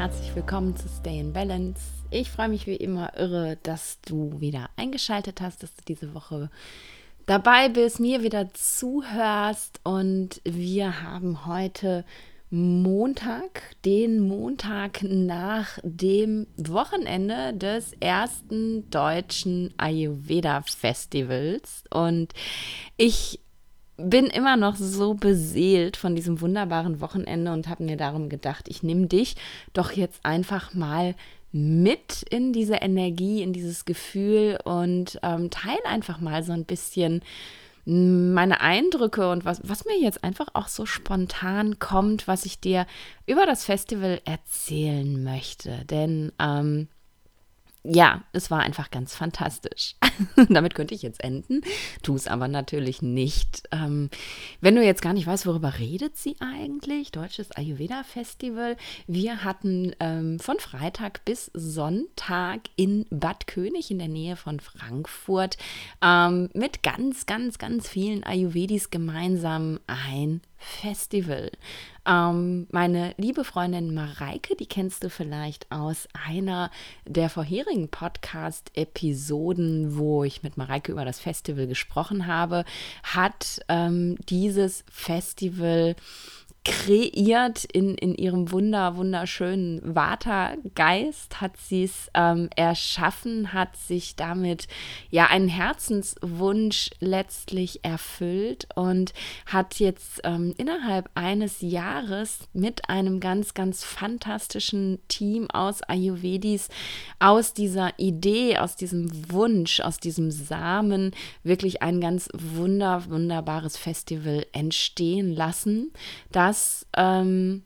Herzlich willkommen zu Stay in Balance. Ich freue mich wie immer irre, dass du wieder eingeschaltet hast, dass du diese Woche dabei bist, mir wieder zuhörst und wir haben heute Montag, den Montag nach dem Wochenende des ersten deutschen Ayurveda Festivals und ich bin immer noch so beseelt von diesem wunderbaren Wochenende und habe mir darum gedacht, ich nehme dich doch jetzt einfach mal mit in diese Energie, in dieses Gefühl und ähm, teile einfach mal so ein bisschen meine Eindrücke und was, was mir jetzt einfach auch so spontan kommt, was ich dir über das Festival erzählen möchte. Denn ähm, ja, es war einfach ganz fantastisch. Damit könnte ich jetzt enden, tu es aber natürlich nicht. Ähm, wenn du jetzt gar nicht weißt, worüber redet sie eigentlich, Deutsches Ayurveda Festival. Wir hatten ähm, von Freitag bis Sonntag in Bad König in der Nähe von Frankfurt ähm, mit ganz, ganz, ganz vielen Ayurvedis gemeinsam ein Festival. Ähm, meine liebe Freundin Mareike, die kennst du vielleicht aus einer der vorherigen Podcast-Episoden, wo ich mit Mareike über das Festival gesprochen habe, hat ähm, dieses Festival kreiert in, in ihrem wunder, wunderschönen Vata-Geist, hat sie es ähm, erschaffen, hat sich damit ja einen Herzenswunsch letztlich erfüllt und hat jetzt ähm, innerhalb eines Jahres mit einem ganz, ganz fantastischen Team aus Ayurvedis, aus dieser Idee, aus diesem Wunsch, aus diesem Samen wirklich ein ganz wunder, wunderbares Festival entstehen lassen. Da was ähm,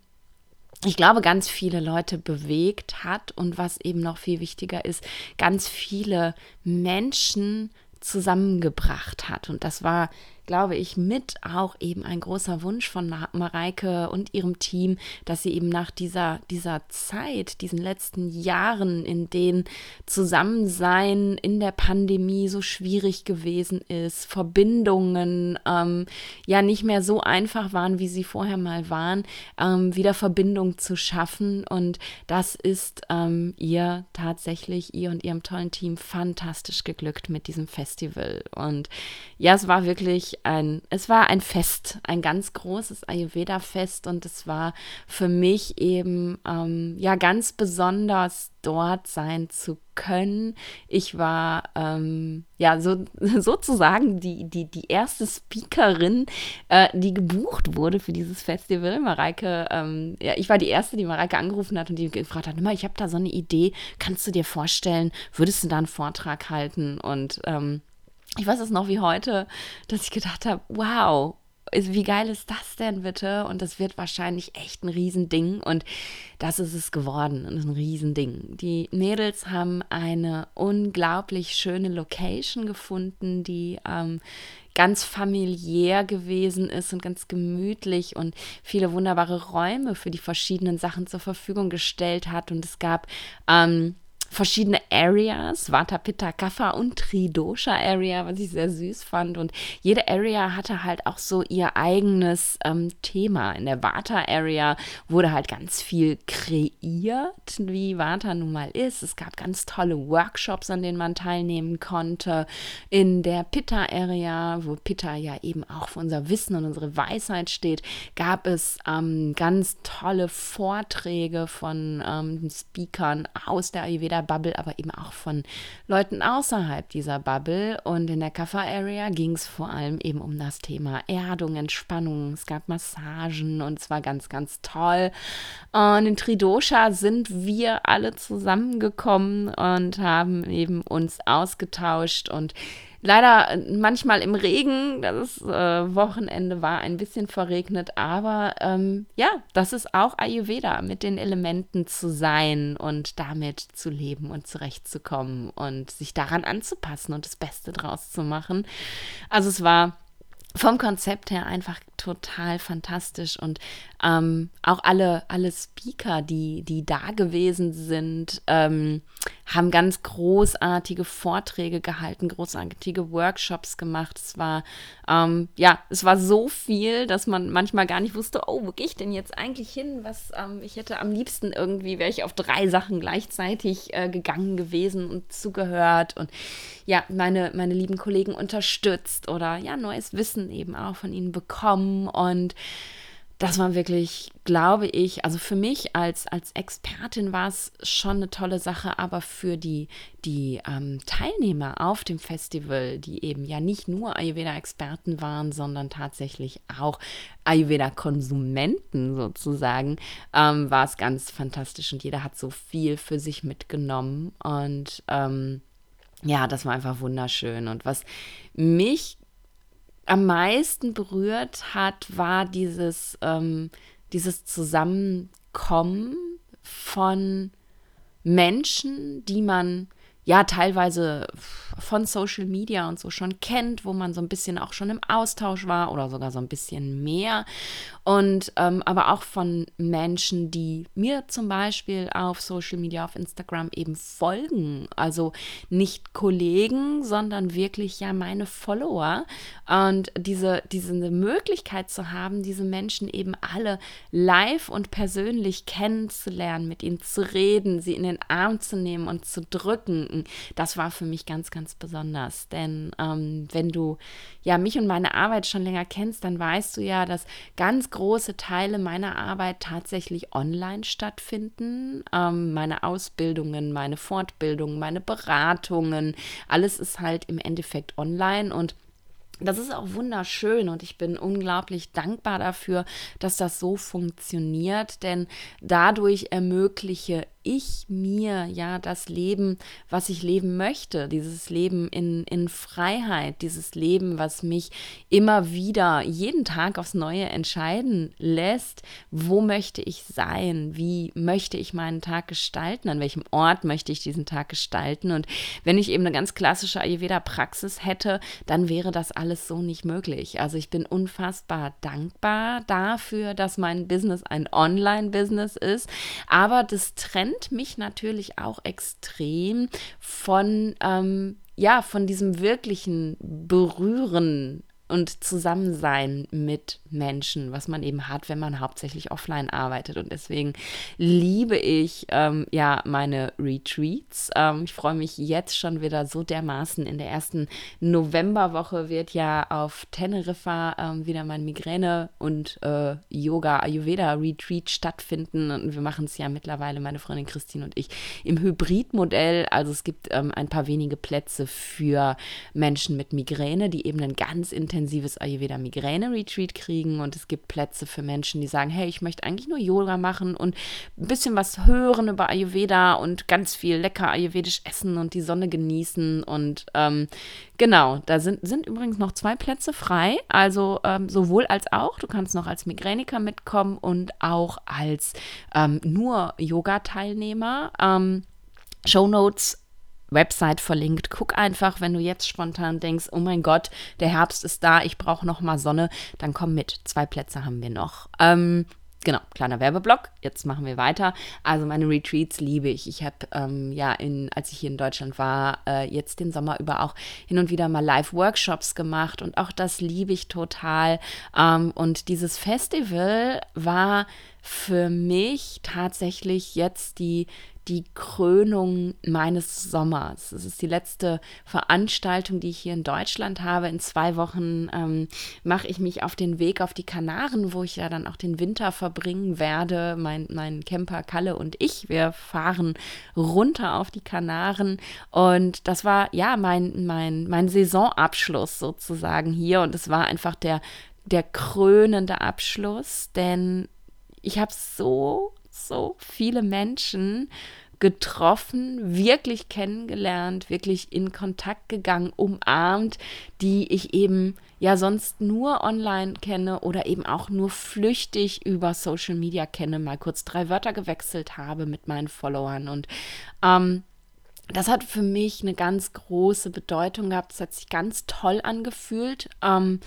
ich glaube, ganz viele Leute bewegt hat und was eben noch viel wichtiger ist, ganz viele Menschen zusammengebracht hat. Und das war glaube ich, mit auch eben ein großer Wunsch von Mareike und ihrem Team, dass sie eben nach dieser, dieser Zeit, diesen letzten Jahren, in denen Zusammensein in der Pandemie so schwierig gewesen ist, Verbindungen ähm, ja nicht mehr so einfach waren, wie sie vorher mal waren, ähm, wieder Verbindung zu schaffen. Und das ist ähm, ihr tatsächlich, ihr und ihrem tollen Team fantastisch geglückt mit diesem Festival. Und ja, es war wirklich ein, es war ein Fest, ein ganz großes Ayurveda-Fest und es war für mich eben ähm, ja ganz besonders dort sein zu können. Ich war ähm, ja so, sozusagen die, die, die erste Speakerin, äh, die gebucht wurde für dieses Festival. Mareike, ähm, ja, ich war die erste, die Mareike angerufen hat und die gefragt hat, immer, ich habe da so eine Idee, kannst du dir vorstellen, würdest du da einen Vortrag halten? Und ähm, ich weiß es noch wie heute, dass ich gedacht habe, wow, wie geil ist das denn bitte? Und das wird wahrscheinlich echt ein Riesending. Und das ist es geworden. Ein Riesending. Die Mädels haben eine unglaublich schöne Location gefunden, die ähm, ganz familiär gewesen ist und ganz gemütlich und viele wunderbare Räume für die verschiedenen Sachen zur Verfügung gestellt hat. Und es gab ähm, verschiedene Areas, Vata, Pitta, Kapha und Tridosha Area, was ich sehr süß fand. Und jede Area hatte halt auch so ihr eigenes ähm, Thema. In der Vata Area wurde halt ganz viel kreiert, wie Vata nun mal ist. Es gab ganz tolle Workshops, an denen man teilnehmen konnte. In der Pitta Area, wo Pitta ja eben auch für unser Wissen und unsere Weisheit steht, gab es ähm, ganz tolle Vorträge von ähm, Speakern aus der Ayurveda Bubble, aber eben auch von Leuten außerhalb dieser Bubble. Und in der Kaffer-Area ging es vor allem eben um das Thema Erdung, Entspannung. Es gab Massagen und es war ganz, ganz toll. Und in Tridosha sind wir alle zusammengekommen und haben eben uns ausgetauscht und Leider äh, manchmal im Regen. Das äh, Wochenende war ein bisschen verregnet, aber ähm, ja, das ist auch Ayurveda, mit den Elementen zu sein und damit zu leben und zurechtzukommen und sich daran anzupassen und das Beste draus zu machen. Also es war vom Konzept her einfach total fantastisch und ähm, auch alle, alle Speaker, die, die da gewesen sind, ähm, haben ganz großartige Vorträge gehalten, großartige Workshops gemacht. Es war, ähm, ja, es war so viel, dass man manchmal gar nicht wusste, oh, wo gehe ich denn jetzt eigentlich hin? Was, ähm, ich hätte am liebsten irgendwie, wäre ich auf drei Sachen gleichzeitig äh, gegangen gewesen und zugehört und ja, meine, meine lieben Kollegen unterstützt oder ja, neues Wissen eben auch von ihnen bekommen und das war wirklich, glaube ich, also für mich als, als Expertin war es schon eine tolle Sache, aber für die, die ähm, Teilnehmer auf dem Festival, die eben ja nicht nur Ayurveda-Experten waren, sondern tatsächlich auch Ayurveda-Konsumenten sozusagen, ähm, war es ganz fantastisch und jeder hat so viel für sich mitgenommen und ähm, ja, das war einfach wunderschön. Und was mich am meisten berührt hat, war dieses, ähm, dieses Zusammenkommen von Menschen, die man ja teilweise von Social Media und so schon kennt, wo man so ein bisschen auch schon im Austausch war oder sogar so ein bisschen mehr. Und ähm, aber auch von Menschen, die mir zum Beispiel auf Social Media, auf Instagram eben folgen. Also nicht Kollegen, sondern wirklich ja meine Follower. Und diese, diese Möglichkeit zu haben, diese Menschen eben alle live und persönlich kennenzulernen, mit ihnen zu reden, sie in den Arm zu nehmen und zu drücken, das war für mich ganz, ganz besonders. Denn ähm, wenn du ja mich und meine Arbeit schon länger kennst, dann weißt du ja, dass ganz große Teile meiner Arbeit tatsächlich online stattfinden. Ähm, meine Ausbildungen, meine Fortbildungen, meine Beratungen, alles ist halt im Endeffekt online und das ist auch wunderschön und ich bin unglaublich dankbar dafür, dass das so funktioniert, denn dadurch ermögliche ich mir ja das Leben, was ich leben möchte, dieses Leben in, in Freiheit, dieses Leben, was mich immer wieder jeden Tag aufs Neue entscheiden lässt, wo möchte ich sein, wie möchte ich meinen Tag gestalten, an welchem Ort möchte ich diesen Tag gestalten. Und wenn ich eben eine ganz klassische Ayurveda-Praxis hätte, dann wäre das alles so nicht möglich. Also ich bin unfassbar dankbar dafür, dass mein Business ein Online-Business ist, aber das Trend trennt mich natürlich auch extrem von, ähm, ja, von diesem wirklichen Berühren und Zusammensein mit Menschen, was man eben hat, wenn man hauptsächlich offline arbeitet. Und deswegen liebe ich ähm, ja meine Retreats. Ähm, ich freue mich jetzt schon wieder so dermaßen. In der ersten Novemberwoche wird ja auf Teneriffa ähm, wieder mein Migräne- und äh, Yoga-Ayurveda-Retreat stattfinden. Und wir machen es ja mittlerweile, meine Freundin Christine und ich, im Hybridmodell. Also es gibt ähm, ein paar wenige Plätze für Menschen mit Migräne, die eben einen ganz intensives Ayurveda-Migräne-Retreat kriegen und es gibt Plätze für Menschen, die sagen, hey, ich möchte eigentlich nur Yoga machen und ein bisschen was hören über Ayurveda und ganz viel lecker ayurvedisch essen und die Sonne genießen und ähm, genau, da sind, sind übrigens noch zwei Plätze frei, also ähm, sowohl als auch, du kannst noch als Migräniker mitkommen und auch als ähm, nur Yoga-Teilnehmer. Ähm, Show Notes Website verlinkt. Guck einfach, wenn du jetzt spontan denkst, oh mein Gott, der Herbst ist da, ich brauche noch mal Sonne, dann komm mit. Zwei Plätze haben wir noch. Ähm, genau, kleiner Werbeblock. Jetzt machen wir weiter. Also meine Retreats liebe ich. Ich habe ähm, ja, in, als ich hier in Deutschland war, äh, jetzt den Sommer über auch hin und wieder mal Live-Workshops gemacht und auch das liebe ich total. Ähm, und dieses Festival war für mich tatsächlich jetzt die die Krönung meines Sommers. Es ist die letzte Veranstaltung, die ich hier in Deutschland habe. In zwei Wochen ähm, mache ich mich auf den Weg auf die Kanaren, wo ich ja dann auch den Winter verbringen werde. Mein, mein Camper Kalle und ich, wir fahren runter auf die Kanaren. Und das war ja mein, mein, mein Saisonabschluss sozusagen hier. Und es war einfach der, der krönende Abschluss, denn ich habe so so viele Menschen getroffen, wirklich kennengelernt, wirklich in Kontakt gegangen, umarmt, die ich eben ja sonst nur online kenne oder eben auch nur flüchtig über Social Media kenne, mal kurz drei Wörter gewechselt habe mit meinen Followern. Und ähm, das hat für mich eine ganz große Bedeutung gehabt. Es hat sich ganz toll angefühlt. Ähm,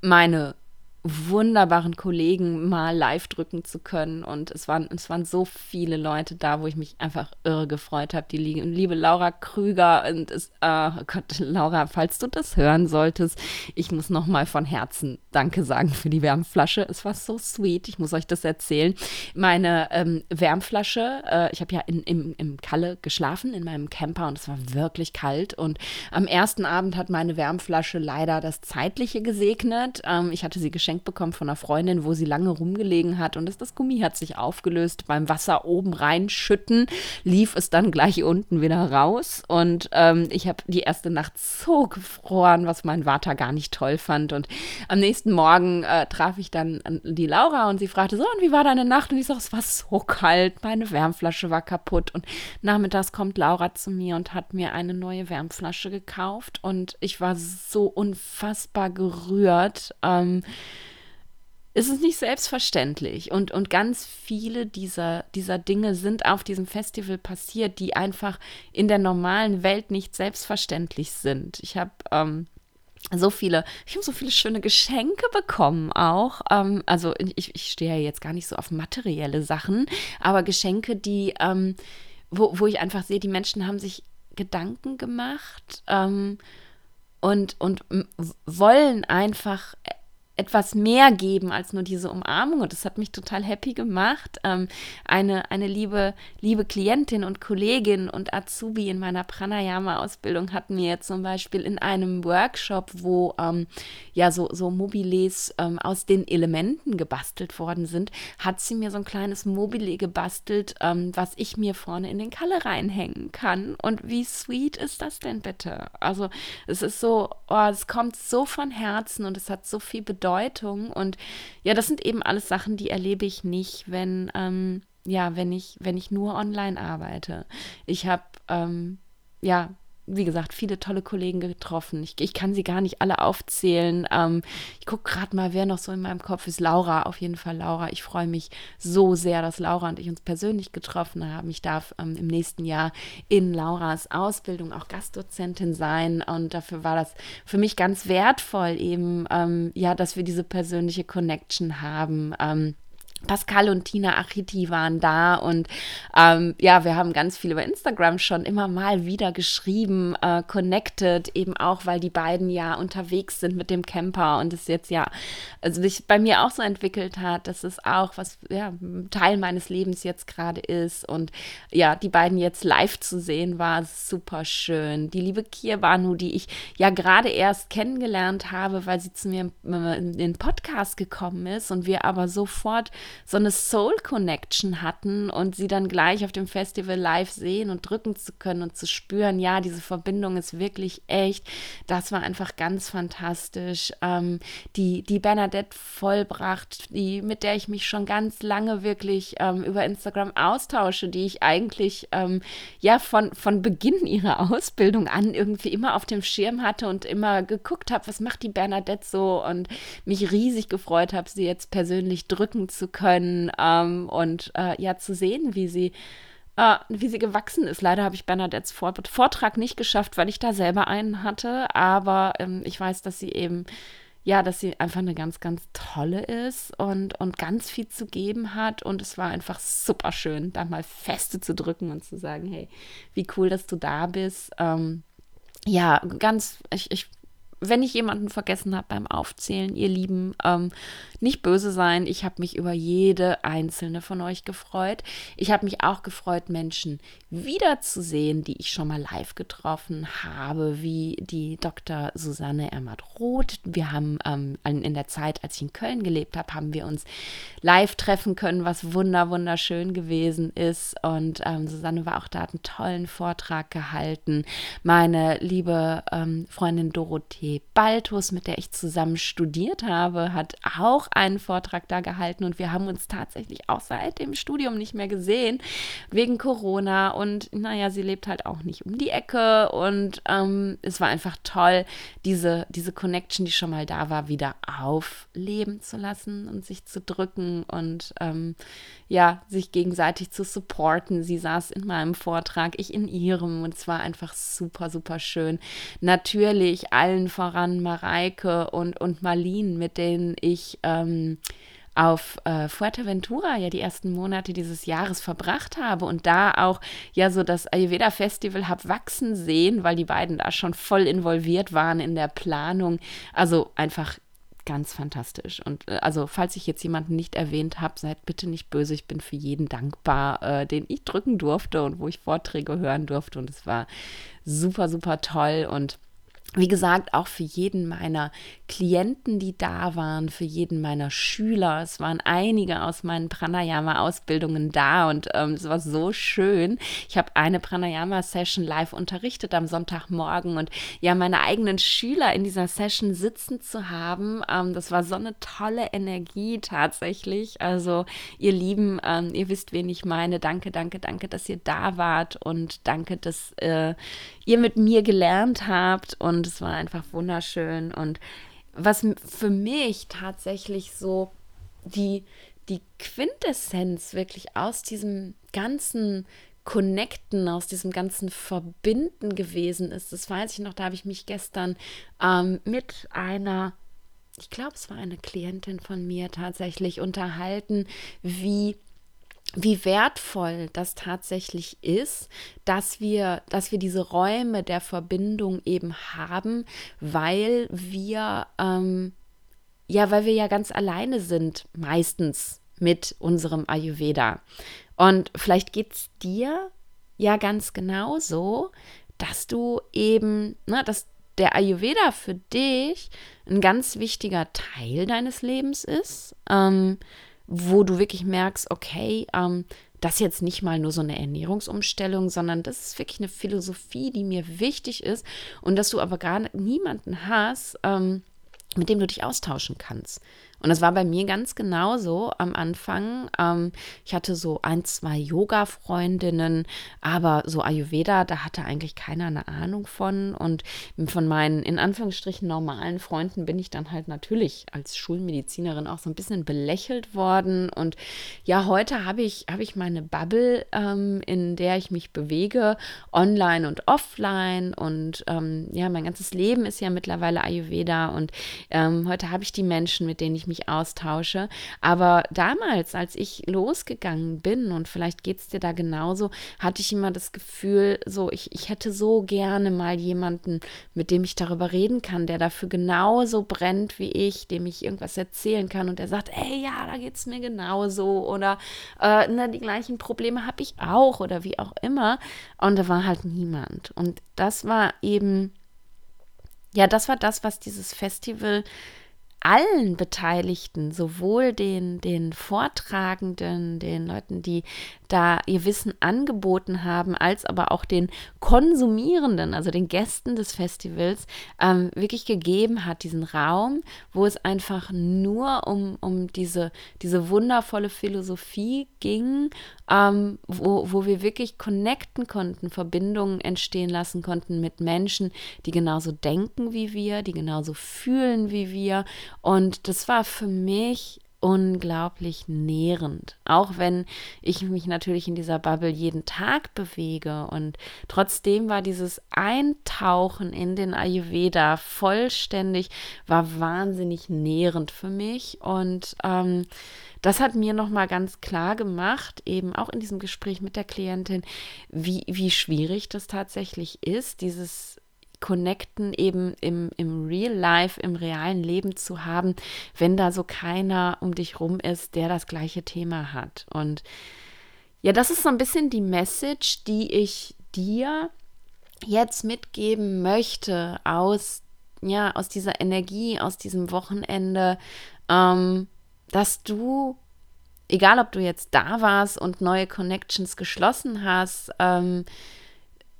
meine wunderbaren Kollegen mal live drücken zu können. Und es waren, es waren so viele Leute da, wo ich mich einfach irre gefreut habe. Die liebe Laura Krüger und es, oh Gott, Laura, falls du das hören solltest, ich muss nochmal von Herzen Danke sagen für die Wärmflasche. Es war so sweet. Ich muss euch das erzählen. Meine ähm, Wärmflasche, äh, ich habe ja in, im, im Kalle geschlafen, in meinem Camper und es war wirklich kalt. Und am ersten Abend hat meine Wärmflasche leider das Zeitliche gesegnet. Ähm, ich hatte sie geschenkt geschenkt bekommen von einer Freundin, wo sie lange rumgelegen hat und das, das Gummi hat sich aufgelöst. Beim Wasser oben reinschütten lief es dann gleich unten wieder raus und ähm, ich habe die erste Nacht so gefroren, was mein Vater gar nicht toll fand und am nächsten Morgen äh, traf ich dann die Laura und sie fragte so, und wie war deine Nacht? Und ich sage, es war so kalt, meine Wärmflasche war kaputt und nachmittags kommt Laura zu mir und hat mir eine neue Wärmflasche gekauft und ich war so unfassbar gerührt. Ähm, ist es nicht selbstverständlich. Und, und ganz viele dieser, dieser Dinge sind auf diesem Festival passiert, die einfach in der normalen Welt nicht selbstverständlich sind. Ich habe ähm, so viele, ich habe so viele schöne Geschenke bekommen auch. Ähm, also ich, ich stehe ja jetzt gar nicht so auf materielle Sachen, aber Geschenke, die, ähm, wo, wo ich einfach sehe, die Menschen haben sich Gedanken gemacht ähm, und, und wollen einfach etwas mehr geben als nur diese Umarmung. Und das hat mich total happy gemacht. Ähm, eine, eine liebe, liebe Klientin und Kollegin und Azubi in meiner Pranayama-Ausbildung hat mir zum Beispiel in einem Workshop, wo ähm, ja so, so Mobiles ähm, aus den Elementen gebastelt worden sind, hat sie mir so ein kleines Mobile gebastelt, ähm, was ich mir vorne in den Kalle reinhängen kann. Und wie sweet ist das denn bitte? Also es ist so, oh, es kommt so von Herzen und es hat so viel Bedeutung Bedeutung. Und ja, das sind eben alles Sachen, die erlebe ich nicht, wenn, ähm, ja, wenn ich, wenn ich nur online arbeite. Ich habe, ähm, ja, wie gesagt, viele tolle Kollegen getroffen. Ich, ich kann sie gar nicht alle aufzählen. Ähm, ich gucke gerade mal, wer noch so in meinem Kopf ist. Laura, auf jeden Fall Laura. Ich freue mich so sehr, dass Laura und ich uns persönlich getroffen haben. Ich darf ähm, im nächsten Jahr in Lauras Ausbildung auch Gastdozentin sein. Und dafür war das für mich ganz wertvoll, eben, ähm, ja, dass wir diese persönliche Connection haben. Pascal und Tina Achiti waren da und ähm, ja, wir haben ganz viel über Instagram schon immer mal wieder geschrieben, äh, connected, eben auch, weil die beiden ja unterwegs sind mit dem Camper und es jetzt ja, also sich bei mir auch so entwickelt hat, dass es auch was, ja, Teil meines Lebens jetzt gerade ist und ja, die beiden jetzt live zu sehen war super schön. Die liebe Kirbanu, die ich ja gerade erst kennengelernt habe, weil sie zu mir in den Podcast gekommen ist und wir aber sofort so eine Soul Connection hatten und sie dann gleich auf dem Festival live sehen und drücken zu können und zu spüren, ja, diese Verbindung ist wirklich echt. Das war einfach ganz fantastisch. Ähm, die, die Bernadette Vollbracht, die, mit der ich mich schon ganz lange wirklich ähm, über Instagram austausche, die ich eigentlich ähm, ja von, von Beginn ihrer Ausbildung an irgendwie immer auf dem Schirm hatte und immer geguckt habe, was macht die Bernadette so und mich riesig gefreut habe, sie jetzt persönlich drücken zu können können ähm, und äh, ja zu sehen, wie sie äh, wie sie gewachsen ist. Leider habe ich Bernadettes Vortrag nicht geschafft, weil ich da selber einen hatte, aber ähm, ich weiß, dass sie eben ja, dass sie einfach eine ganz, ganz tolle ist und, und ganz viel zu geben hat. Und es war einfach super schön, da mal feste zu drücken und zu sagen, hey, wie cool, dass du da bist. Ähm, ja, ganz, ich, ich wenn ich jemanden vergessen habe beim Aufzählen, ihr Lieben, ähm, nicht böse sein. Ich habe mich über jede einzelne von euch gefreut. Ich habe mich auch gefreut, Menschen wiederzusehen, die ich schon mal live getroffen habe, wie die Dr. Susanne Ermert-Roth. Wir haben ähm, in der Zeit, als ich in Köln gelebt habe, haben wir uns live treffen können, was wunder wunderschön gewesen ist. Und ähm, Susanne war auch da, hat einen tollen Vortrag gehalten. Meine liebe ähm, Freundin Dorothee Baltus, mit der ich zusammen studiert habe, hat auch einen Vortrag da gehalten und wir haben uns tatsächlich auch seit dem Studium nicht mehr gesehen, wegen Corona. Und naja, sie lebt halt auch nicht um die Ecke und ähm, es war einfach toll, diese, diese Connection, die schon mal da war, wieder aufleben zu lassen und sich zu drücken und ähm, ja, sich gegenseitig zu supporten. Sie saß in meinem Vortrag, ich in ihrem und es war einfach super, super schön. Natürlich allen voran Mareike und, und Marlene, mit denen ich ähm, auf äh, Fuerteventura ja die ersten Monate dieses Jahres verbracht habe und da auch ja so das Ayurveda Festival habe wachsen sehen, weil die beiden da schon voll involviert waren in der Planung. Also einfach ganz fantastisch. Und äh, also, falls ich jetzt jemanden nicht erwähnt habe, seid bitte nicht böse. Ich bin für jeden dankbar, äh, den ich drücken durfte und wo ich Vorträge hören durfte. Und es war super, super toll. Und wie gesagt, auch für jeden meiner Klienten, die da waren, für jeden meiner Schüler. Es waren einige aus meinen Pranayama-Ausbildungen da und ähm, es war so schön. Ich habe eine Pranayama-Session live unterrichtet am Sonntagmorgen und ja, meine eigenen Schüler in dieser Session sitzen zu haben, ähm, das war so eine tolle Energie tatsächlich. Also, ihr Lieben, ähm, ihr wisst, wen ich meine. Danke, danke, danke, dass ihr da wart und danke, dass äh, ihr mit mir gelernt habt und es war einfach wunderschön. Und was für mich tatsächlich so die, die Quintessenz wirklich aus diesem ganzen Connecten, aus diesem ganzen Verbinden gewesen ist, das weiß ich noch, da habe ich mich gestern ähm, mit einer ich glaube, es war eine Klientin von mir tatsächlich unterhalten, wie wie wertvoll das tatsächlich ist, dass wir, dass wir diese Räume der Verbindung eben haben, weil wir ähm, ja, weil wir ja ganz alleine sind, meistens mit unserem Ayurveda. Und vielleicht geht es dir ja ganz genauso, dass du eben, ne, dass der Ayurveda für dich ein ganz wichtiger Teil deines Lebens ist. Ähm, wo du wirklich merkst, okay, ähm, das ist jetzt nicht mal nur so eine Ernährungsumstellung, sondern das ist wirklich eine Philosophie, die mir wichtig ist und dass du aber gar niemanden hast, ähm, mit dem du dich austauschen kannst. Und das war bei mir ganz genauso am Anfang. Ähm, ich hatte so ein, zwei Yoga-Freundinnen, aber so Ayurveda, da hatte eigentlich keiner eine Ahnung von. Und von meinen in Anführungsstrichen normalen Freunden bin ich dann halt natürlich als Schulmedizinerin auch so ein bisschen belächelt worden. Und ja, heute habe ich, hab ich meine Bubble, ähm, in der ich mich bewege, online und offline. Und ähm, ja, mein ganzes Leben ist ja mittlerweile Ayurveda. Und ähm, heute habe ich die Menschen, mit denen ich mich austausche. Aber damals, als ich losgegangen bin, und vielleicht geht es dir da genauso, hatte ich immer das Gefühl, so, ich, ich hätte so gerne mal jemanden, mit dem ich darüber reden kann, der dafür genauso brennt wie ich, dem ich irgendwas erzählen kann und der sagt, ey, ja, da geht es mir genauso oder äh, na, die gleichen Probleme habe ich auch oder wie auch immer. Und da war halt niemand. Und das war eben, ja, das war das, was dieses Festival allen Beteiligten, sowohl den, den Vortragenden, den Leuten, die da ihr Wissen angeboten haben, als aber auch den Konsumierenden, also den Gästen des Festivals, ähm, wirklich gegeben hat, diesen Raum, wo es einfach nur um, um diese, diese wundervolle Philosophie ging, ähm, wo, wo wir wirklich connecten konnten, Verbindungen entstehen lassen konnten mit Menschen, die genauso denken wie wir, die genauso fühlen wie wir. Und das war für mich unglaublich nährend. Auch wenn ich mich natürlich in dieser Bubble jeden Tag bewege und trotzdem war dieses Eintauchen in den Ayurveda vollständig, war wahnsinnig nährend für mich und ähm, das hat mir nochmal ganz klar gemacht, eben auch in diesem Gespräch mit der Klientin, wie, wie schwierig das tatsächlich ist, dieses Connecten eben im, im Real Life, im realen Leben zu haben, wenn da so keiner um dich rum ist, der das gleiche Thema hat. Und ja, das ist so ein bisschen die Message, die ich dir jetzt mitgeben möchte aus, ja, aus dieser Energie, aus diesem Wochenende, ähm, dass du, egal ob du jetzt da warst und neue Connections geschlossen hast, ähm,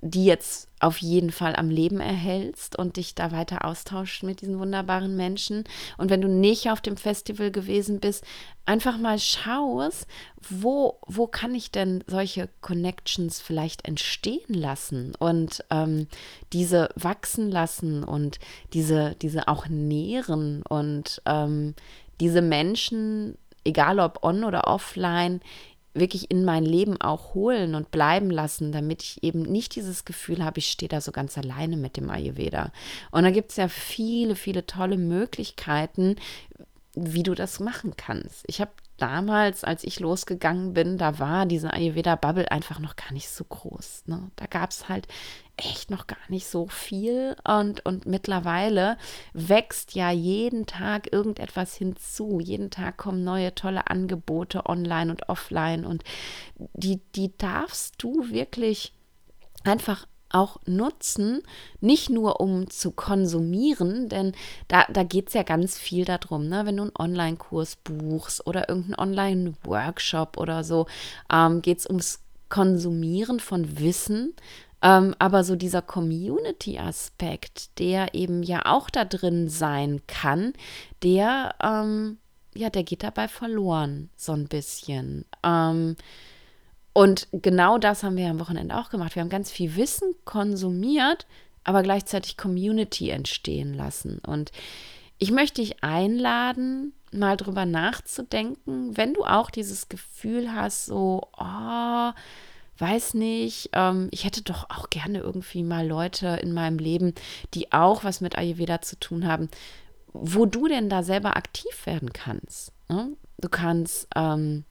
die jetzt auf jeden Fall am Leben erhältst und dich da weiter austauscht mit diesen wunderbaren Menschen. Und wenn du nicht auf dem Festival gewesen bist, einfach mal schaust, wo, wo kann ich denn solche Connections vielleicht entstehen lassen und ähm, diese wachsen lassen und diese, diese auch nähren und ähm, diese Menschen, egal ob on oder offline, wirklich in mein Leben auch holen und bleiben lassen, damit ich eben nicht dieses Gefühl habe, ich stehe da so ganz alleine mit dem Ayurveda. Und da gibt es ja viele, viele tolle Möglichkeiten, wie du das machen kannst. Ich habe damals, als ich losgegangen bin, da war diese Ayurveda-Bubble einfach noch gar nicht so groß. Ne? Da gab es halt echt noch gar nicht so viel. Und, und mittlerweile wächst ja jeden Tag irgendetwas hinzu. Jeden Tag kommen neue tolle Angebote online und offline. Und die, die darfst du wirklich einfach auch nutzen, nicht nur um zu konsumieren, denn da, da geht es ja ganz viel darum, ne? wenn du einen Online-Kurs buchst oder irgendeinen Online-Workshop oder so, ähm, geht es ums Konsumieren von Wissen, ähm, aber so dieser Community-Aspekt, der eben ja auch da drin sein kann, der, ähm, ja, der geht dabei verloren, so ein bisschen. Ähm, und genau das haben wir am Wochenende auch gemacht. Wir haben ganz viel Wissen konsumiert, aber gleichzeitig Community entstehen lassen. Und ich möchte dich einladen, mal drüber nachzudenken, wenn du auch dieses Gefühl hast, so, oh, weiß nicht, ähm, ich hätte doch auch gerne irgendwie mal Leute in meinem Leben, die auch was mit Ayurveda zu tun haben, wo du denn da selber aktiv werden kannst. Ne? Du kannst ähm,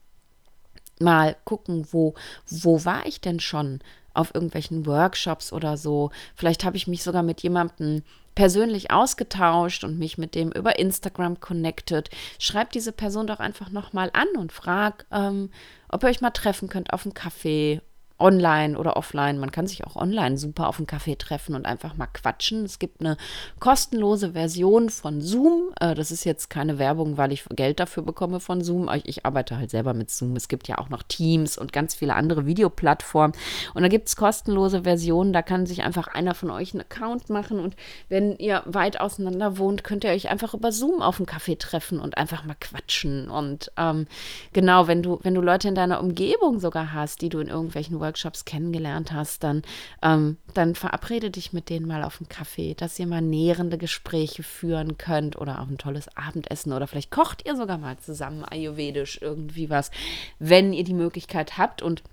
mal gucken, wo, wo war ich denn schon auf irgendwelchen Workshops oder so. Vielleicht habe ich mich sogar mit jemandem persönlich ausgetauscht und mich mit dem über Instagram connected. Schreib diese Person doch einfach nochmal an und frag, ähm, ob ihr euch mal treffen könnt auf einen Kaffee online oder offline. Man kann sich auch online super auf einen Kaffee treffen und einfach mal quatschen. Es gibt eine kostenlose Version von Zoom. Äh, das ist jetzt keine Werbung, weil ich Geld dafür bekomme von Zoom. Ich arbeite halt selber mit Zoom. Es gibt ja auch noch Teams und ganz viele andere Videoplattformen. Und da gibt es kostenlose Versionen. Da kann sich einfach einer von euch einen Account machen. Und wenn ihr weit auseinander wohnt, könnt ihr euch einfach über Zoom auf einen Kaffee treffen und einfach mal quatschen. Und ähm, genau, wenn du, wenn du Leute in deiner Umgebung sogar hast, die du in irgendwelchen Workshops kennengelernt hast, dann, ähm, dann verabrede dich mit denen mal auf einen Kaffee, dass ihr mal nährende Gespräche führen könnt oder auch ein tolles Abendessen oder vielleicht kocht ihr sogar mal zusammen ayurvedisch irgendwie was, wenn ihr die Möglichkeit habt. Und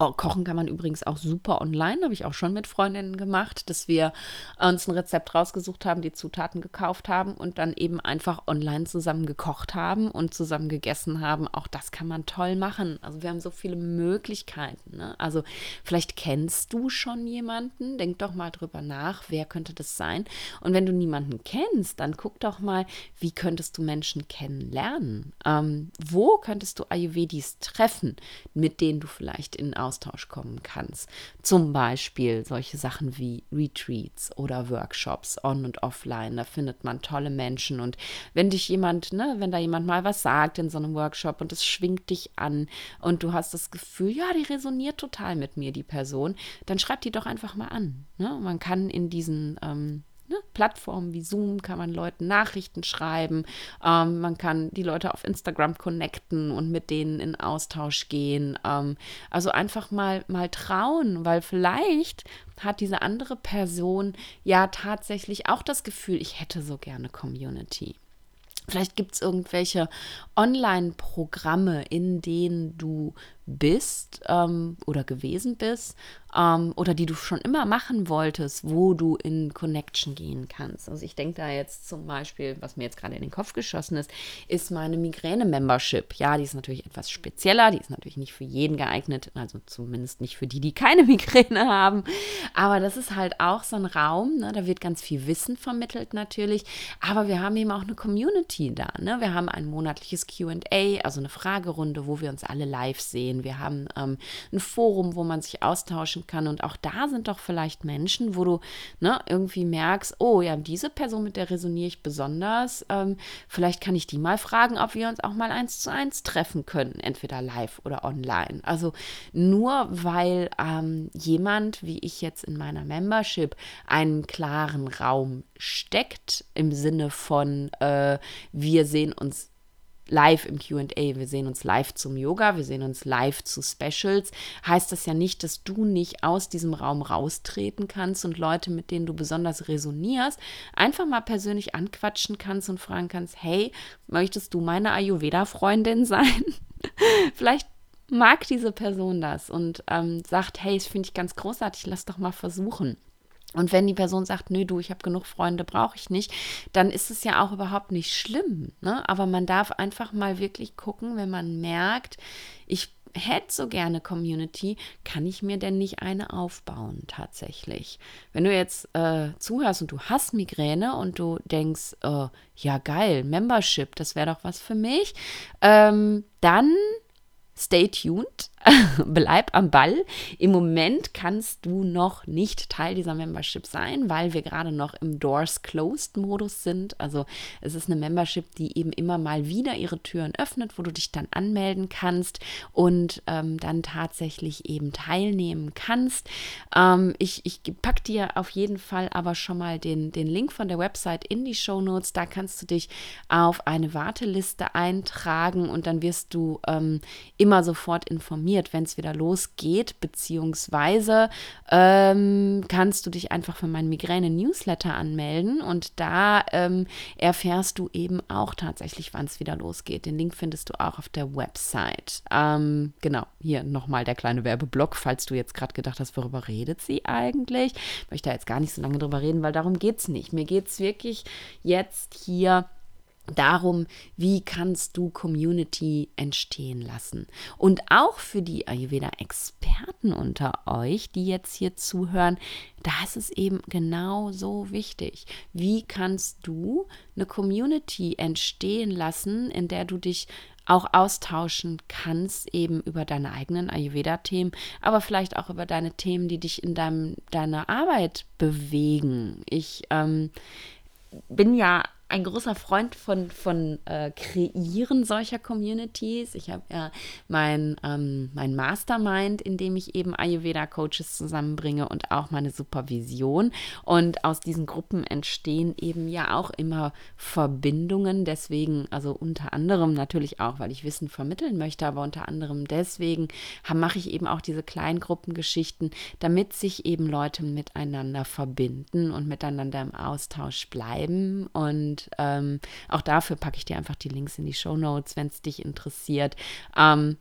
Oh, kochen kann man übrigens auch super online, habe ich auch schon mit Freundinnen gemacht, dass wir uns ein Rezept rausgesucht haben, die Zutaten gekauft haben und dann eben einfach online zusammen gekocht haben und zusammen gegessen haben. Auch das kann man toll machen. Also wir haben so viele Möglichkeiten. Ne? Also vielleicht kennst du schon jemanden, denk doch mal drüber nach, wer könnte das sein. Und wenn du niemanden kennst, dann guck doch mal, wie könntest du Menschen kennenlernen? Ähm, wo könntest du Ayurvedis treffen, mit denen du vielleicht in Austausch kommen kannst. Zum Beispiel solche Sachen wie Retreats oder Workshops on und offline. Da findet man tolle Menschen. Und wenn dich jemand, ne, wenn da jemand mal was sagt in so einem Workshop und es schwingt dich an und du hast das Gefühl, ja, die resoniert total mit mir, die Person, dann schreib die doch einfach mal an. Ne? Man kann in diesen ähm, ne, Plattformen wie Zoom kann man Leuten Nachrichten schreiben, ähm, man kann die Leute auf Instagram connecten und mit denen in Austausch gehen. Ähm, also einfach mal, mal trauen, weil vielleicht hat diese andere Person ja tatsächlich auch das Gefühl, ich hätte so gerne Community. Vielleicht gibt es irgendwelche Online-Programme, in denen du bist ähm, oder gewesen bist ähm, oder die du schon immer machen wolltest, wo du in Connection gehen kannst. Also ich denke da jetzt zum Beispiel, was mir jetzt gerade in den Kopf geschossen ist, ist meine Migräne-Membership. Ja, die ist natürlich etwas spezieller, die ist natürlich nicht für jeden geeignet, also zumindest nicht für die, die keine Migräne haben. Aber das ist halt auch so ein Raum, ne? da wird ganz viel Wissen vermittelt natürlich, aber wir haben eben auch eine Community da. Ne? Wir haben ein monatliches QA, also eine Fragerunde, wo wir uns alle live sehen können. Wir haben ähm, ein Forum, wo man sich austauschen kann. Und auch da sind doch vielleicht Menschen, wo du ne, irgendwie merkst, oh ja, diese Person, mit der resoniere ich besonders. Ähm, vielleicht kann ich die mal fragen, ob wir uns auch mal eins zu eins treffen können, entweder live oder online. Also nur weil ähm, jemand, wie ich jetzt in meiner Membership, einen klaren Raum steckt im Sinne von, äh, wir sehen uns live im QA, wir sehen uns live zum Yoga, wir sehen uns live zu Specials, heißt das ja nicht, dass du nicht aus diesem Raum raustreten kannst und Leute, mit denen du besonders resonierst, einfach mal persönlich anquatschen kannst und fragen kannst, hey, möchtest du meine Ayurveda-Freundin sein? Vielleicht mag diese Person das und ähm, sagt, hey, das finde ich ganz großartig, lass doch mal versuchen. Und wenn die Person sagt, nö, du, ich habe genug Freunde, brauche ich nicht, dann ist es ja auch überhaupt nicht schlimm. Ne? Aber man darf einfach mal wirklich gucken, wenn man merkt, ich hätte so gerne Community, kann ich mir denn nicht eine aufbauen tatsächlich? Wenn du jetzt äh, zuhörst und du hast Migräne und du denkst, äh, ja geil, Membership, das wäre doch was für mich, ähm, dann stay tuned, bleib am Ball. Im Moment kannst du noch nicht Teil dieser Membership sein, weil wir gerade noch im Doors Closed Modus sind. Also es ist eine Membership, die eben immer mal wieder ihre Türen öffnet, wo du dich dann anmelden kannst und ähm, dann tatsächlich eben teilnehmen kannst. Ähm, ich, ich packe dir auf jeden Fall aber schon mal den, den Link von der Website in die Show Notes. Da kannst du dich auf eine Warteliste eintragen und dann wirst du ähm, immer immer sofort informiert, wenn es wieder losgeht, beziehungsweise ähm, kannst du dich einfach für meinen Migräne-Newsletter anmelden und da ähm, erfährst du eben auch tatsächlich, wann es wieder losgeht. Den Link findest du auch auf der Website. Ähm, genau, hier nochmal der kleine Werbeblock, falls du jetzt gerade gedacht hast, worüber redet sie eigentlich? Ich möchte da jetzt gar nicht so lange drüber reden, weil darum geht es nicht. Mir geht es wirklich jetzt hier darum, wie kannst du Community entstehen lassen. Und auch für die Ayurveda-Experten unter euch, die jetzt hier zuhören, da ist es eben genau so wichtig. Wie kannst du eine Community entstehen lassen, in der du dich auch austauschen kannst, eben über deine eigenen Ayurveda-Themen, aber vielleicht auch über deine Themen, die dich in deinem, deiner Arbeit bewegen. Ich ähm, bin ja ein großer Freund von, von äh, Kreieren solcher Communities. Ich habe ja mein, ähm, mein Mastermind, in dem ich eben Ayurveda-Coaches zusammenbringe und auch meine Supervision. Und aus diesen Gruppen entstehen eben ja auch immer Verbindungen. Deswegen, also unter anderem natürlich auch, weil ich Wissen vermitteln möchte, aber unter anderem deswegen mache ich eben auch diese Kleingruppengeschichten, damit sich eben Leute miteinander verbinden und miteinander im Austausch bleiben. Und und ähm, auch dafür packe ich dir einfach die Links in die Show Notes, wenn es dich interessiert. Ähm,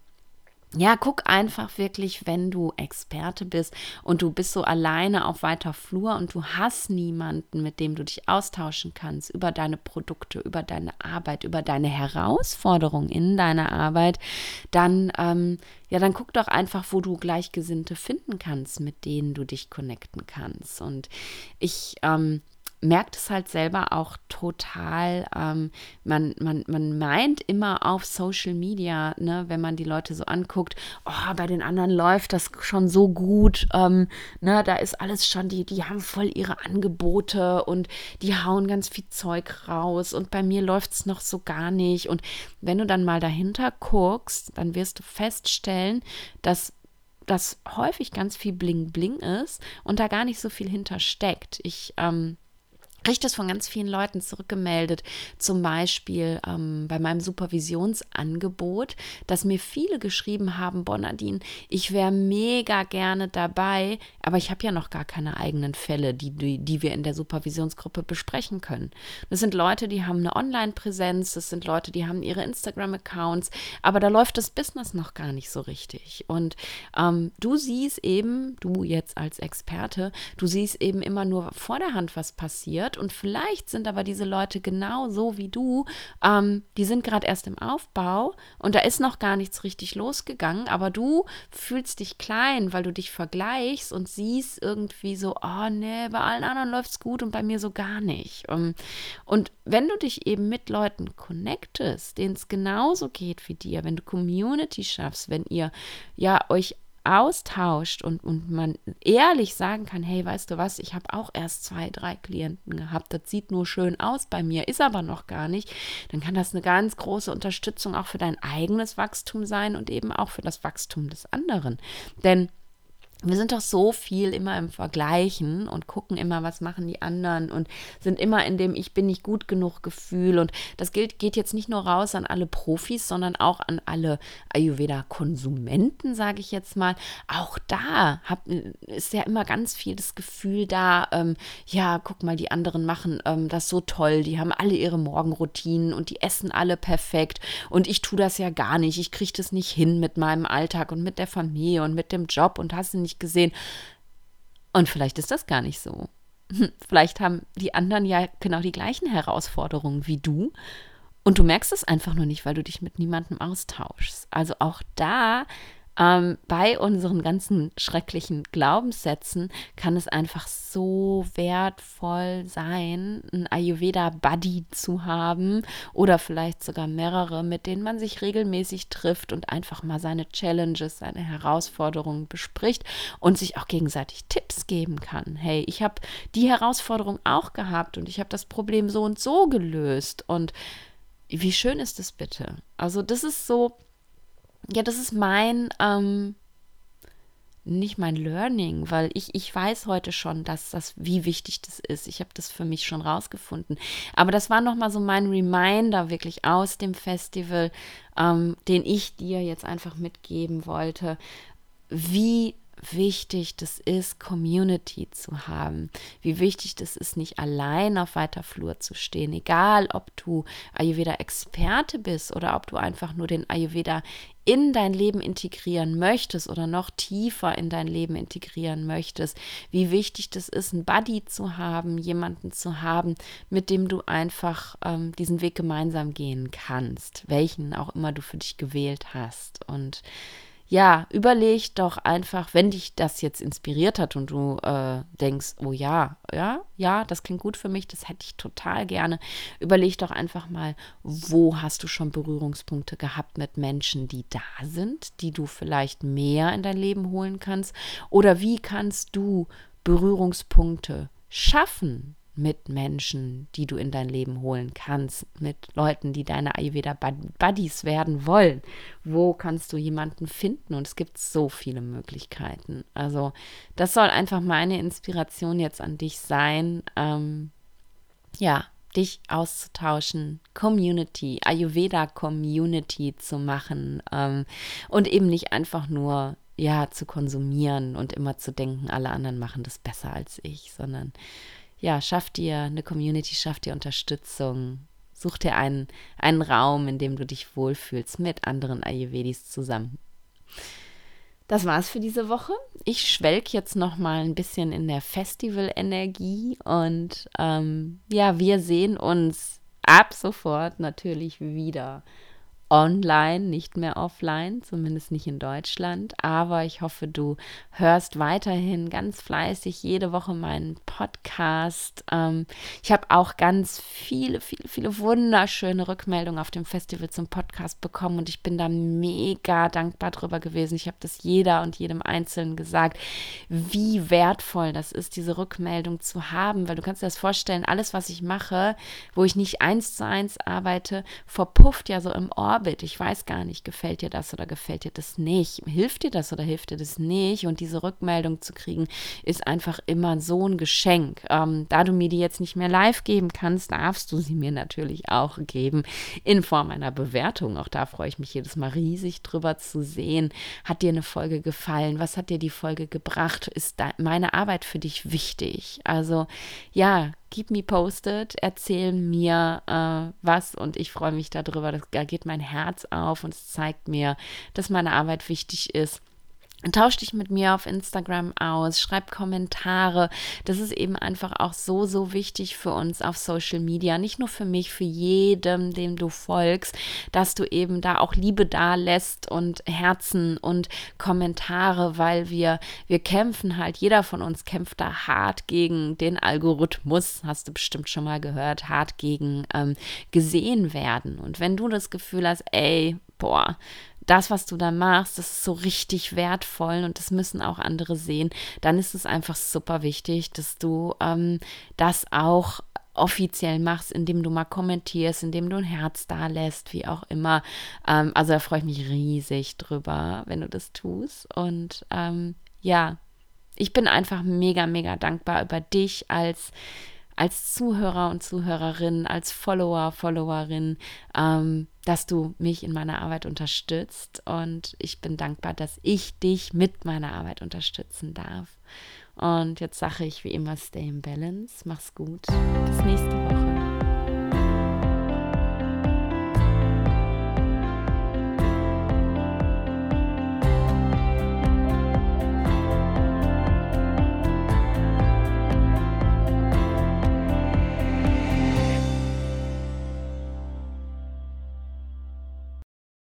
ja, guck einfach wirklich, wenn du Experte bist und du bist so alleine auf weiter Flur und du hast niemanden, mit dem du dich austauschen kannst über deine Produkte, über deine Arbeit, über deine Herausforderungen in deiner Arbeit, dann, ähm, ja, dann guck doch einfach, wo du Gleichgesinnte finden kannst, mit denen du dich connecten kannst. Und ich, ähm, merkt es halt selber auch total. Ähm, man, man, man meint immer auf Social Media, ne, wenn man die Leute so anguckt, oh, bei den anderen läuft das schon so gut, ähm, ne, da ist alles schon, die, die haben voll ihre Angebote und die hauen ganz viel Zeug raus und bei mir läuft es noch so gar nicht. Und wenn du dann mal dahinter guckst, dann wirst du feststellen, dass das häufig ganz viel Bling Bling ist und da gar nicht so viel hintersteckt. Ich ähm, kriege das von ganz vielen Leuten zurückgemeldet, zum Beispiel ähm, bei meinem Supervisionsangebot, dass mir viele geschrieben haben, Bonadine, ich wäre mega gerne dabei, aber ich habe ja noch gar keine eigenen Fälle, die, die, die wir in der Supervisionsgruppe besprechen können. Das sind Leute, die haben eine Online-Präsenz, das sind Leute, die haben ihre Instagram-Accounts, aber da läuft das Business noch gar nicht so richtig. Und ähm, du siehst eben, du jetzt als Experte, du siehst eben immer nur vor der Hand, was passiert und vielleicht sind aber diese Leute genau so wie du, ähm, die sind gerade erst im Aufbau und da ist noch gar nichts richtig losgegangen, aber du fühlst dich klein, weil du dich vergleichst und siehst irgendwie so, oh nee, bei allen anderen läuft es gut und bei mir so gar nicht. Um, ähm, und wenn du dich eben mit Leuten connectest, denen es genauso geht wie dir, wenn du Community schaffst, wenn ihr ja euch austauscht und, und man ehrlich sagen kann, hey, weißt du was, ich habe auch erst zwei, drei Klienten gehabt, das sieht nur schön aus bei mir, ist aber noch gar nicht, dann kann das eine ganz große Unterstützung auch für dein eigenes Wachstum sein und eben auch für das Wachstum des anderen. Denn wir sind doch so viel immer im Vergleichen und gucken immer, was machen die anderen und sind immer in dem Ich bin nicht gut genug Gefühl. Und das gilt, geht jetzt nicht nur raus an alle Profis, sondern auch an alle Ayurveda-Konsumenten, sage ich jetzt mal. Auch da hab, ist ja immer ganz viel das Gefühl da, ähm, ja, guck mal, die anderen machen ähm, das so toll, die haben alle ihre Morgenroutinen und die essen alle perfekt. Und ich tue das ja gar nicht. Ich kriege das nicht hin mit meinem Alltag und mit der Familie und mit dem Job und hast nicht gesehen. Und vielleicht ist das gar nicht so. Vielleicht haben die anderen ja genau die gleichen Herausforderungen wie du. Und du merkst es einfach nur nicht, weil du dich mit niemandem austauschst. Also auch da ähm, bei unseren ganzen schrecklichen Glaubenssätzen kann es einfach so wertvoll sein, einen Ayurveda-Buddy zu haben oder vielleicht sogar mehrere, mit denen man sich regelmäßig trifft und einfach mal seine Challenges, seine Herausforderungen bespricht und sich auch gegenseitig Tipps geben kann. Hey, ich habe die Herausforderung auch gehabt und ich habe das Problem so und so gelöst und wie schön ist das bitte? Also das ist so, ja, das ist mein, ähm, nicht mein Learning, weil ich, ich weiß heute schon, dass das, wie wichtig das ist. Ich habe das für mich schon rausgefunden. Aber das war nochmal so mein Reminder wirklich aus dem Festival, ähm, den ich dir jetzt einfach mitgeben wollte, wie wichtig das ist, Community zu haben, wie wichtig das ist, nicht allein auf weiter Flur zu stehen, egal ob du Ayurveda-Experte bist oder ob du einfach nur den Ayurveda in dein Leben integrieren möchtest oder noch tiefer in dein Leben integrieren möchtest, wie wichtig das ist, einen Buddy zu haben, jemanden zu haben, mit dem du einfach ähm, diesen Weg gemeinsam gehen kannst, welchen auch immer du für dich gewählt hast. Und ja, überleg doch einfach, wenn dich das jetzt inspiriert hat und du äh, denkst, oh ja, ja, ja, das klingt gut für mich, das hätte ich total gerne. Überleg doch einfach mal, wo hast du schon Berührungspunkte gehabt mit Menschen, die da sind, die du vielleicht mehr in dein Leben holen kannst? Oder wie kannst du Berührungspunkte schaffen, mit Menschen, die du in dein Leben holen kannst, mit Leuten, die deine Ayurveda-Buddies werden wollen. Wo kannst du jemanden finden? Und es gibt so viele Möglichkeiten. Also das soll einfach meine Inspiration jetzt an dich sein. Ähm, ja, dich auszutauschen, Community, Ayurveda-Community zu machen ähm, und eben nicht einfach nur ja zu konsumieren und immer zu denken, alle anderen machen das besser als ich, sondern ja, schaff dir eine Community, schaff dir Unterstützung. Such dir einen, einen Raum, in dem du dich wohlfühlst mit anderen Ayurvedis zusammen. Das war's für diese Woche. Ich schwelg jetzt noch mal ein bisschen in der Festival-Energie und ähm, ja, wir sehen uns ab sofort natürlich wieder online, nicht mehr offline, zumindest nicht in Deutschland. Aber ich hoffe, du hörst weiterhin ganz fleißig jede Woche meinen Podcast. Ähm, ich habe auch ganz viele, viele, viele wunderschöne Rückmeldungen auf dem Festival zum Podcast bekommen und ich bin da mega dankbar drüber gewesen. Ich habe das jeder und jedem Einzelnen gesagt, wie wertvoll das ist, diese Rückmeldung zu haben, weil du kannst dir das vorstellen, alles, was ich mache, wo ich nicht eins zu eins arbeite, verpufft ja so im Ohr Orbit. Ich weiß gar nicht, gefällt dir das oder gefällt dir das nicht? Hilft dir das oder hilft dir das nicht? Und diese Rückmeldung zu kriegen, ist einfach immer so ein Geschenk. Ähm, da du mir die jetzt nicht mehr live geben kannst, darfst du sie mir natürlich auch geben in Form einer Bewertung. Auch da freue ich mich jedes Mal riesig drüber zu sehen. Hat dir eine Folge gefallen? Was hat dir die Folge gebracht? Ist meine Arbeit für dich wichtig? Also ja, keep me posted, erzähl mir äh, was und ich freue mich darüber. Da geht mein Herz auf und es zeigt mir, dass meine Arbeit wichtig ist Tausch dich mit mir auf Instagram aus, schreib Kommentare. Das ist eben einfach auch so, so wichtig für uns auf Social Media. Nicht nur für mich, für jedem, dem du folgst, dass du eben da auch Liebe da lässt und Herzen und Kommentare, weil wir, wir kämpfen halt, jeder von uns kämpft da hart gegen den Algorithmus, hast du bestimmt schon mal gehört, hart gegen ähm, gesehen werden. Und wenn du das Gefühl hast, ey, boah, das, was du da machst, das ist so richtig wertvoll und das müssen auch andere sehen, dann ist es einfach super wichtig, dass du ähm, das auch offiziell machst, indem du mal kommentierst, indem du ein Herz da lässt, wie auch immer. Ähm, also da freue ich mich riesig drüber, wenn du das tust. Und ähm, ja, ich bin einfach mega, mega dankbar über dich als als Zuhörer und Zuhörerin, als Follower, Followerin, ähm, dass du mich in meiner Arbeit unterstützt. Und ich bin dankbar, dass ich dich mit meiner Arbeit unterstützen darf. Und jetzt sage ich wie immer, stay in balance, mach's gut. Bis nächste Woche.